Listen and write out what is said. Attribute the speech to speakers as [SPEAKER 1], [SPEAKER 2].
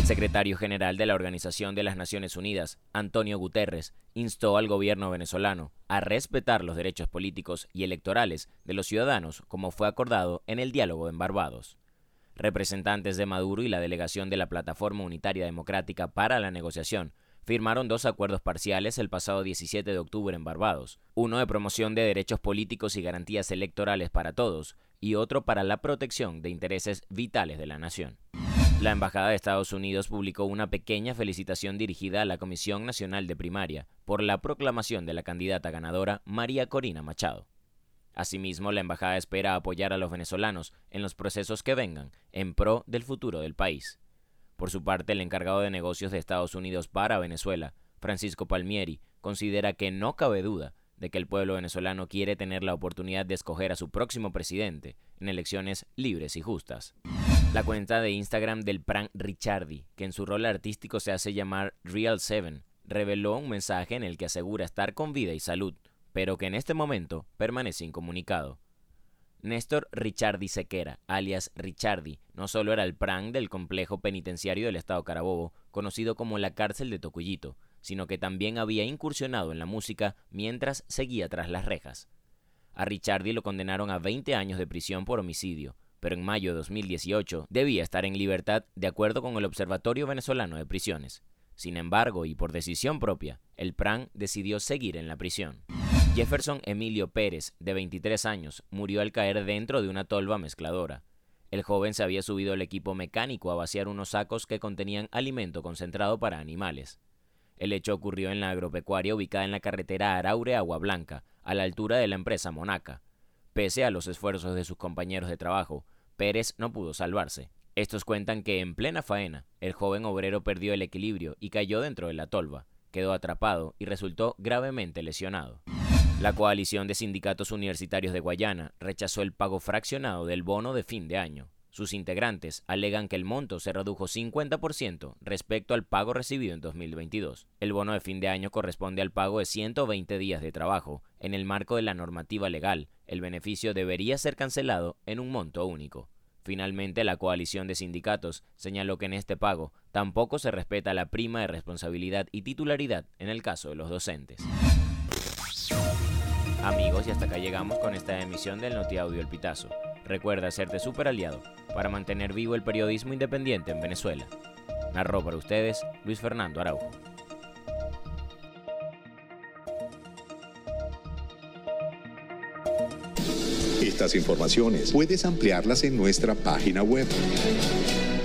[SPEAKER 1] El secretario general de la Organización de las Naciones Unidas, Antonio Guterres, instó al gobierno venezolano a respetar los derechos políticos y electorales de los ciudadanos como fue acordado en el diálogo en Barbados. Representantes de Maduro y la delegación de la Plataforma Unitaria Democrática para la Negociación firmaron dos acuerdos parciales el pasado 17 de octubre en Barbados, uno de promoción de derechos políticos y garantías electorales para todos y otro para la protección de intereses vitales de la nación. La Embajada de Estados Unidos publicó una pequeña felicitación dirigida a la Comisión Nacional de Primaria por la proclamación de la candidata ganadora María Corina Machado. Asimismo, la Embajada espera apoyar a los venezolanos en los procesos que vengan en pro del futuro del país. Por su parte, el encargado de negocios de Estados Unidos para Venezuela, Francisco Palmieri, considera que no cabe duda de que el pueblo venezolano quiere tener la oportunidad de escoger a su próximo presidente en elecciones libres y justas. La cuenta de Instagram del Pran Richardi, que en su rol artístico se hace llamar Real 7, reveló un mensaje en el que asegura estar con vida y salud, pero que en este momento permanece incomunicado. Néstor Richardi Sequera, alias Richardi, no solo era el pran del complejo penitenciario del estado Carabobo, conocido como la cárcel de Tocuyito, sino que también había incursionado en la música mientras seguía tras las rejas. A Richardi lo condenaron a 20 años de prisión por homicidio, pero en mayo de 2018 debía estar en libertad de acuerdo con el Observatorio Venezolano de Prisiones. Sin embargo, y por decisión propia, el PRAN decidió seguir en la prisión. Jefferson Emilio Pérez, de 23 años, murió al caer dentro de una tolva mezcladora. El joven se había subido al equipo mecánico a vaciar unos sacos que contenían alimento concentrado para animales. El hecho ocurrió en la agropecuaria ubicada en la carretera Araure-Agua Blanca, a la altura de la empresa Monaca. Pese a los esfuerzos de sus compañeros de trabajo, Pérez no pudo salvarse. Estos cuentan que en plena faena, el joven obrero perdió el equilibrio y cayó dentro de la tolva, quedó atrapado y resultó gravemente lesionado. La coalición de sindicatos universitarios de Guayana rechazó el pago fraccionado del bono de fin de año. Sus integrantes alegan que el monto se redujo 50% respecto al pago recibido en 2022. El bono de fin de año corresponde al pago de 120 días de trabajo. En el marco de la normativa legal, el beneficio debería ser cancelado en un monto único. Finalmente, la coalición de sindicatos señaló que en este pago tampoco se respeta la prima de responsabilidad y titularidad en el caso de los docentes. Amigos, y hasta acá llegamos con esta emisión del Notiaudio El Pitazo. Recuerda hacerte super aliado para mantener vivo el periodismo independiente en Venezuela. Narró para ustedes Luis Fernando Araujo.
[SPEAKER 2] Estas informaciones puedes ampliarlas en nuestra página web